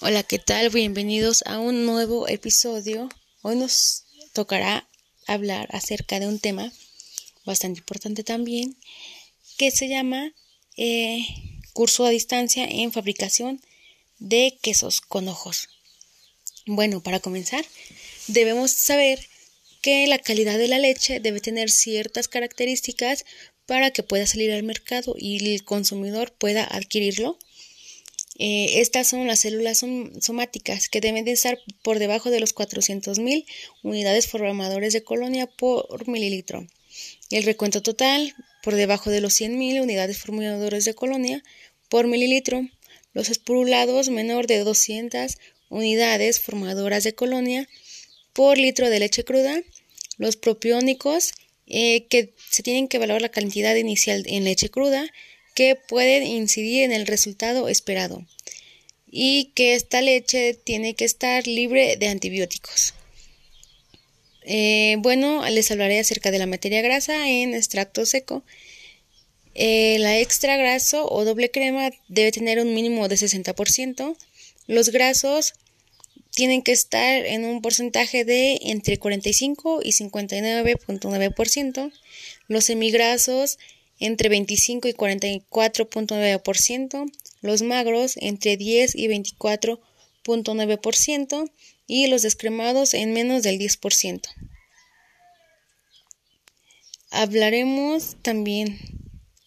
Hola, ¿qué tal? Bienvenidos a un nuevo episodio. Hoy nos tocará hablar acerca de un tema bastante importante también, que se llama eh, curso a distancia en fabricación de quesos con ojos. Bueno, para comenzar, debemos saber que la calidad de la leche debe tener ciertas características para que pueda salir al mercado y el consumidor pueda adquirirlo. Eh, estas son las células somáticas que deben de estar por debajo de los 400.000 unidades formadores de colonia por mililitro. El recuento total por debajo de los 100.000 unidades formadores de colonia por mililitro. Los espurulados menor de 200 unidades formadoras de colonia por litro de leche cruda. Los propiónicos eh, que se tienen que evaluar la cantidad inicial en leche cruda que pueden incidir en el resultado esperado y que esta leche tiene que estar libre de antibióticos. Eh, bueno, les hablaré acerca de la materia grasa en extracto seco. Eh, la extra graso o doble crema debe tener un mínimo de 60%. Los grasos tienen que estar en un porcentaje de entre 45 y 59.9%, los semigrasos entre 25 y 44.9%, los magros entre 10 y 24.9% y los descremados en menos del 10%. Hablaremos también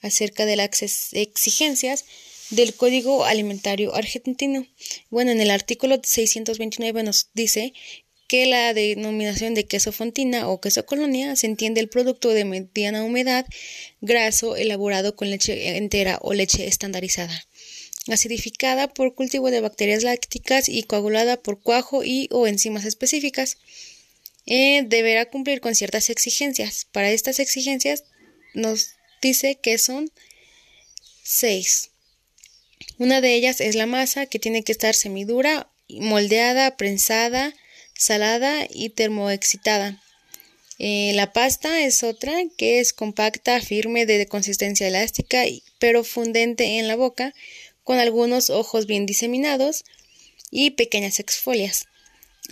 acerca de las exigencias del Código Alimentario Argentino. Bueno, en el artículo 629 nos dice que la denominación de queso fontina o queso colonia se entiende el producto de mediana humedad graso elaborado con leche entera o leche estandarizada, acidificada por cultivo de bacterias lácticas y coagulada por cuajo y o enzimas específicas. Eh, deberá cumplir con ciertas exigencias. Para estas exigencias nos dice que son seis. Una de ellas es la masa, que tiene que estar semidura, moldeada, prensada, salada y termoexcitada. Eh, la pasta es otra, que es compacta, firme, de consistencia elástica, pero fundente en la boca, con algunos ojos bien diseminados y pequeñas exfolias.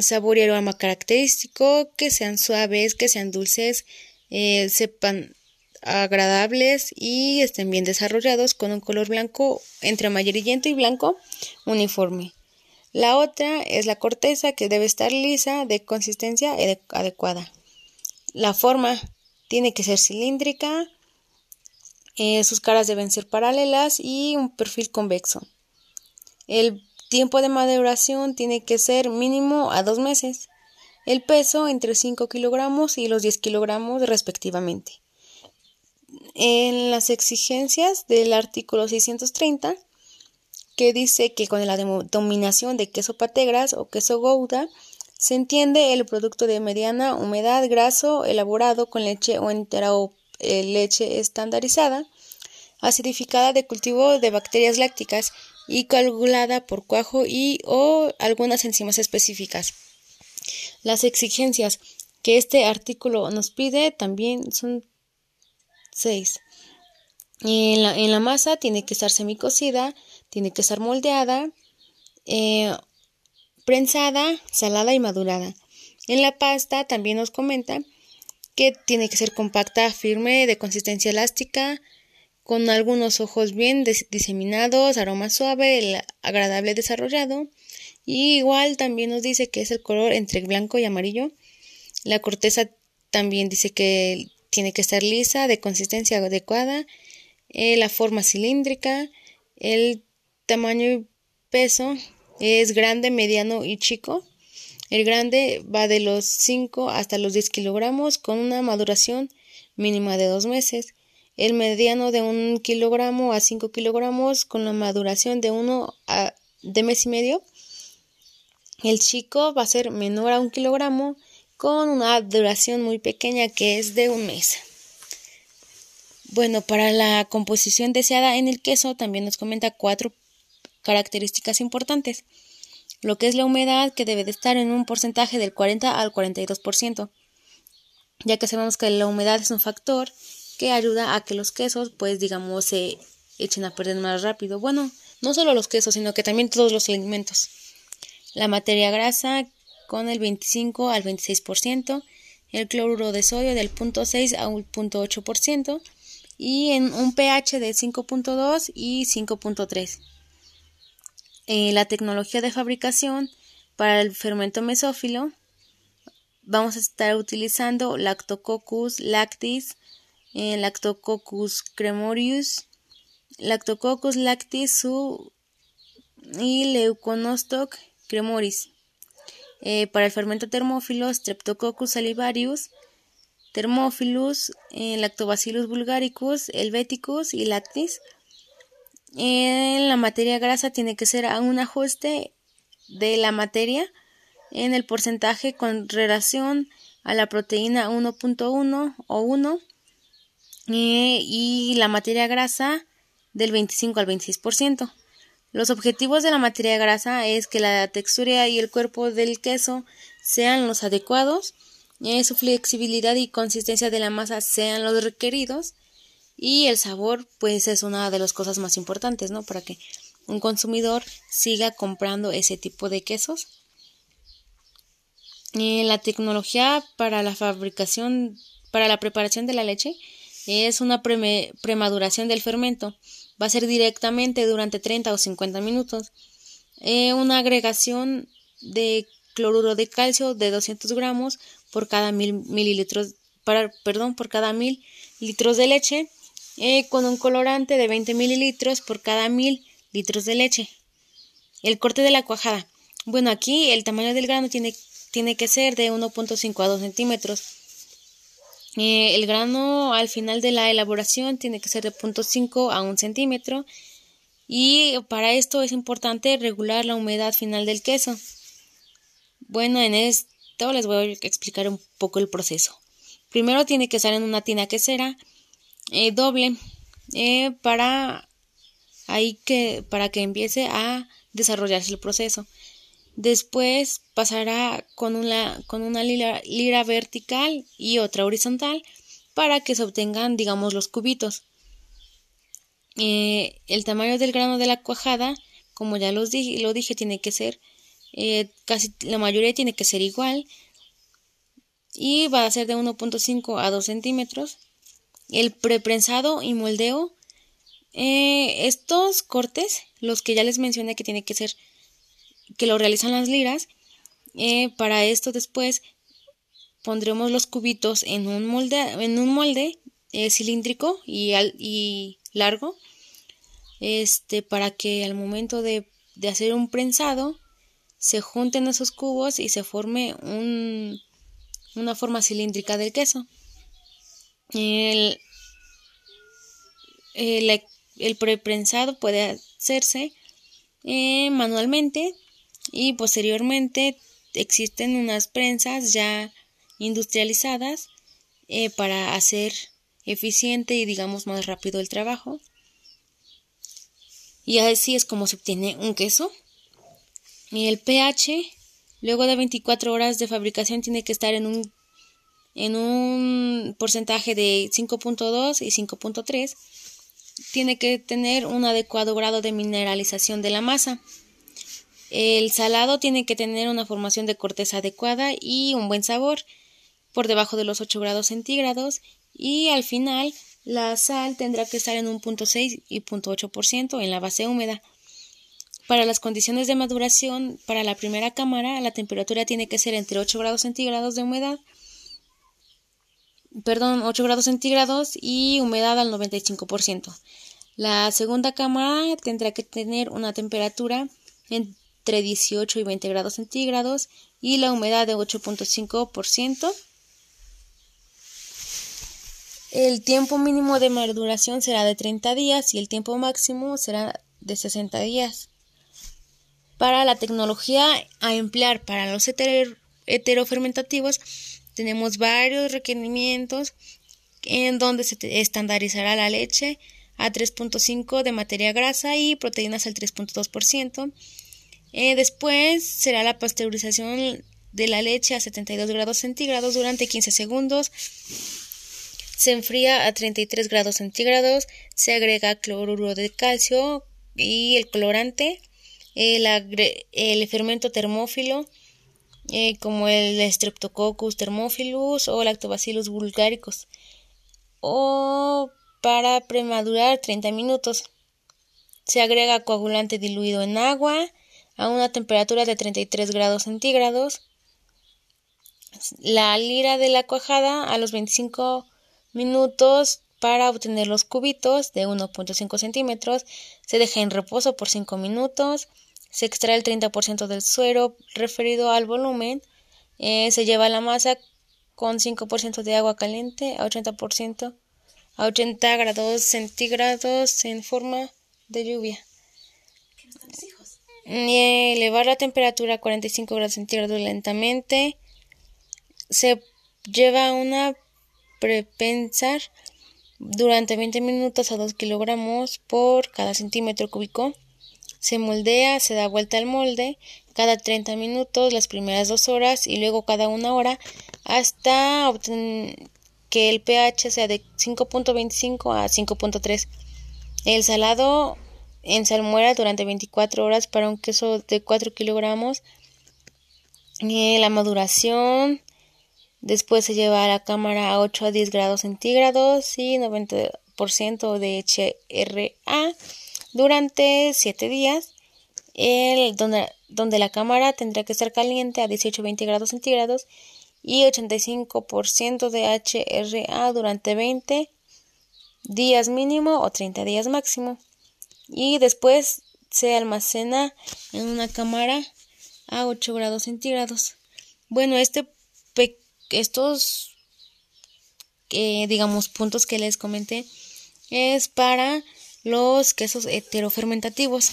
Sabor y aroma característico, que sean suaves, que sean dulces, eh, sepan agradables y estén bien desarrollados con un color blanco entre amarillento y blanco uniforme. La otra es la corteza que debe estar lisa de consistencia adecuada. La forma tiene que ser cilíndrica, eh, sus caras deben ser paralelas y un perfil convexo. El tiempo de maduración tiene que ser mínimo a dos meses. El peso entre 5 kilogramos y los 10 kilogramos respectivamente en las exigencias del artículo 630 que dice que con la denominación de queso pategras o queso gouda se entiende el producto de mediana humedad graso elaborado con leche o entera o eh, leche estandarizada, acidificada de cultivo de bacterias lácticas y calculada por cuajo y o algunas enzimas específicas. Las exigencias que este artículo nos pide también son 6. En la, en la masa tiene que estar semicocida, tiene que estar moldeada, eh, prensada, salada y madurada. En la pasta también nos comenta que tiene que ser compacta, firme, de consistencia elástica, con algunos ojos bien diseminados, aroma suave, agradable desarrollado. Y igual también nos dice que es el color entre blanco y amarillo. La corteza también dice que tiene que estar lisa, de consistencia adecuada, eh, la forma cilíndrica, el tamaño y peso es grande, mediano y chico. El grande va de los 5 hasta los 10 kilogramos con una maduración mínima de dos meses. El mediano de un kilogramo a 5 kilogramos con la maduración de 1 a de mes y medio. El chico va a ser menor a un kilogramo con una duración muy pequeña que es de un mes. Bueno, para la composición deseada en el queso también nos comenta cuatro características importantes. Lo que es la humedad que debe de estar en un porcentaje del 40 al 42%, ya que sabemos que la humedad es un factor que ayuda a que los quesos pues digamos se echen a perder más rápido. Bueno, no solo los quesos, sino que también todos los alimentos. la materia grasa con el 25 al 26%, el cloruro de sodio del 0.6 a 0.8% y en un pH de 5.2 y 5.3. Eh, la tecnología de fabricación para el fermento mesófilo vamos a estar utilizando Lactococcus lactis, eh, Lactococcus cremorius, Lactococcus lactis y Leuconostoc cremoris. Eh, para el fermento termófilo, Streptococcus salivarius, Thermophilus, Lactobacillus bulgaricus, Helveticus y Lactis. En la materia grasa tiene que ser un ajuste de la materia en el porcentaje con relación a la proteína 1.1 o 1 eh, y la materia grasa del 25 al 26%. Los objetivos de la materia grasa es que la textura y el cuerpo del queso sean los adecuados, eh, su flexibilidad y consistencia de la masa sean los requeridos y el sabor pues es una de las cosas más importantes, ¿no? Para que un consumidor siga comprando ese tipo de quesos. Eh, la tecnología para la fabricación, para la preparación de la leche es una premaduración del fermento va a ser directamente durante 30 o 50 minutos. Eh, una agregación de cloruro de calcio de 200 gramos por cada mil mililitros, para, perdón, por cada mil litros de leche, eh, con un colorante de 20 mililitros por cada mil litros de leche. El corte de la cuajada. Bueno, aquí el tamaño del grano tiene, tiene que ser de 1.5 a 2 centímetros. Eh, el grano al final de la elaboración tiene que ser de 0.5 a 1 centímetro y para esto es importante regular la humedad final del queso. Bueno, en esto les voy a explicar un poco el proceso. Primero tiene que estar en una tina quesera eh, doble eh, para ahí que para que empiece a desarrollarse el proceso. Después pasará con una, con una lira, vertical y otra horizontal para que se obtengan, digamos, los cubitos. Eh, el tamaño del grano de la cuajada, como ya los dije, lo dije, tiene que ser, casi la mayoría tiene que ser igual y va a ser de 1.5 a 2 centímetros. El preprensado y moldeo, eh, estos cortes, los que ya les mencioné que tiene que ser que lo realizan las liras. Eh, para esto después pondremos los cubitos en un molde, en un molde eh, cilíndrico y, y largo este para que al momento de, de, hacer un prensado se junten esos cubos y se forme un, una forma cilíndrica del queso el, el, preprensado puede hacerse eh, manualmente y posteriormente existen unas prensas ya industrializadas eh, para hacer eficiente y digamos más rápido el trabajo. Y así es como se obtiene un queso. Y el pH luego de 24 horas de fabricación tiene que estar en un en un porcentaje de 5.2 y 5.3 tiene que tener un adecuado grado de mineralización de la masa el salado tiene que tener una formación de corteza adecuada y un buen sabor por debajo de los 8 grados centígrados y al final la sal tendrá que estar en un punto 6 y punto 8% en la base húmeda. Para las condiciones de maduración, para la primera cámara, la temperatura tiene que ser entre 8 grados centígrados de humedad, perdón, 8 grados centígrados y humedad al 95%. La segunda cámara tendrá que tener una temperatura en entre 18 y 20 grados centígrados y la humedad de 8.5%. El tiempo mínimo de maduración será de 30 días y el tiempo máximo será de 60 días. Para la tecnología a emplear para los heterofermentativos tenemos varios requerimientos en donde se estandarizará la leche a 3.5 de materia grasa y proteínas al 3.2%. Eh, después será la pasteurización de la leche a 72 grados centígrados durante 15 segundos. Se enfría a 33 grados centígrados. Se agrega cloruro de calcio y el colorante. el, fermento termófilo, eh, como el Streptococcus thermophilus o Lactobacillus bulgaricus, o para premadurar 30 minutos. Se agrega coagulante diluido en agua a una temperatura de 33 grados centígrados. La lira de la cuajada a los 25 minutos para obtener los cubitos de 1.5 centímetros. Se deja en reposo por 5 minutos. Se extrae el 30% del suero referido al volumen. Eh, se lleva la masa con 5% de agua caliente a 80% a 80 grados centígrados en forma de lluvia. Y elevar la temperatura a 45 grados centígrados lentamente. Se lleva una prepensar durante 20 minutos a 2 kilogramos por cada centímetro cúbico. Se moldea, se da vuelta al molde cada 30 minutos las primeras dos horas y luego cada una hora hasta que el pH sea de 5.25 a 5.3. El salado en salmuera durante 24 horas para un queso de 4 kilogramos. la maduración después se lleva a la cámara a 8 a 10 grados centígrados y 90% de HRA durante 7 días. El, donde, donde la cámara tendrá que estar caliente a 18 20 grados centígrados y 85% de HRA durante 20 días mínimo o 30 días máximo y después se almacena en una cámara a 8 grados centígrados. Bueno, este estos eh, digamos puntos que les comenté es para los quesos heterofermentativos.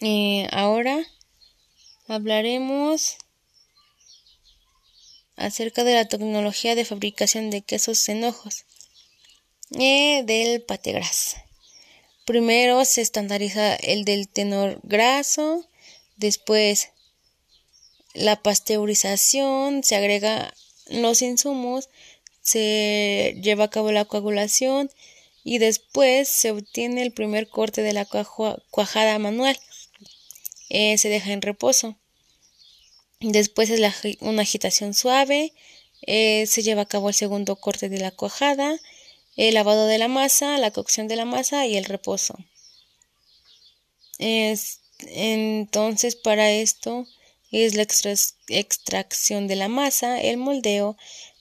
Eh, ahora hablaremos acerca de la tecnología de fabricación de quesos en ojos eh, del pategras. Primero se estandariza el del tenor graso, después la pasteurización, se agrega los insumos, se lleva a cabo la coagulación y después se obtiene el primer corte de la cuajada manual. Eh, se deja en reposo. Después es una agitación suave, eh, se lleva a cabo el segundo corte de la cuajada el lavado de la masa, la cocción de la masa y el reposo. Es, entonces, para esto es la extracción de la masa, el moldeo,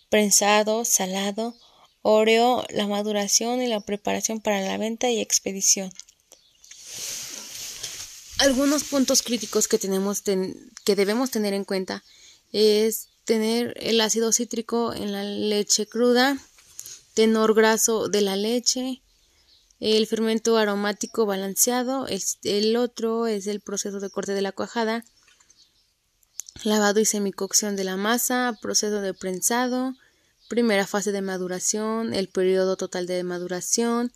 prensado, salado, oreo, la maduración y la preparación para la venta y expedición. Algunos puntos críticos que tenemos que debemos tener en cuenta es tener el ácido cítrico en la leche cruda, tenor graso de la leche, el fermento aromático balanceado, el, otro es el proceso de corte de la cuajada, lavado y semicocción de la masa, proceso de prensado, primera fase de maduración, el periodo total de maduración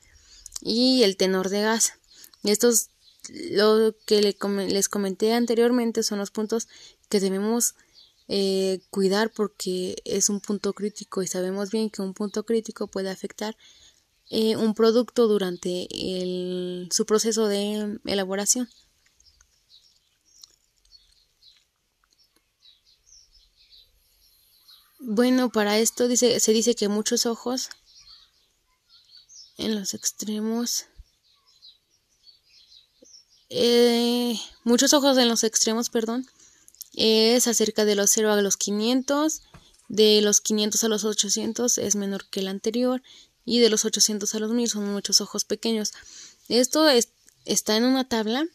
y el tenor de gas. Estos, lo que les comenté anteriormente, son los puntos que debemos eh, cuidar porque es un punto crítico y sabemos bien que un punto crítico puede afectar eh, un producto durante su proceso de elaboración. Bueno, para esto dice, se dice que muchos ojos en los extremos, eh, muchos ojos en los extremos, perdón, es acerca de los 0 a los 500, de los 500 a los 800 es menor que el anterior y de los 800 a los 1000 son muchos ojos pequeños. Esto está en una tabla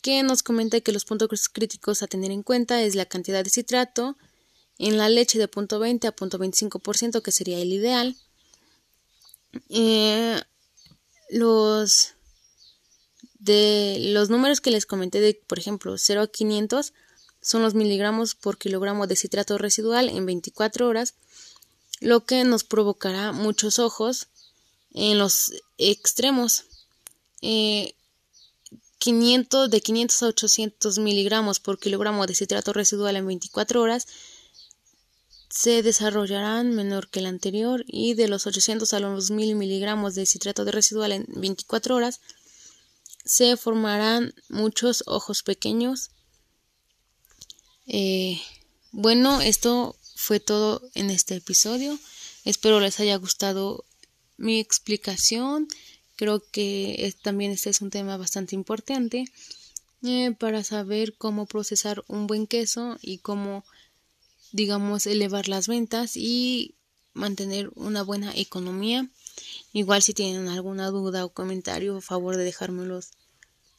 que nos comenta que los puntos críticos a tener en cuenta es la cantidad de citrato en la leche de punto .20 a punto .25% que sería el ideal. Eh, los de los números que les comenté de por ejemplo 0 a 500 son los miligramos por kilogramo de citrato residual en 24 horas, lo que nos provocará muchos ojos en los extremos. 500, eh, de 500 a 800 miligramos por kilogramo de citrato residual en 24 horas se desarrollarán menor que el anterior y de los 800 a los 1000 miligramos de citrato de residual en 24 horas se formarán muchos ojos pequeños. Eh, bueno, esto fue todo en este episodio. Espero les haya gustado mi explicación. Creo que también este es un tema bastante importante eh, para saber cómo procesar un buen queso y cómo, digamos, elevar las ventas y mantener una buena economía. Igual si tienen alguna duda o comentario, por favor de dejármelos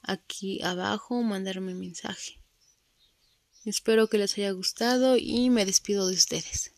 aquí abajo o mandarme un mensaje. Espero que les haya gustado y me despido de ustedes.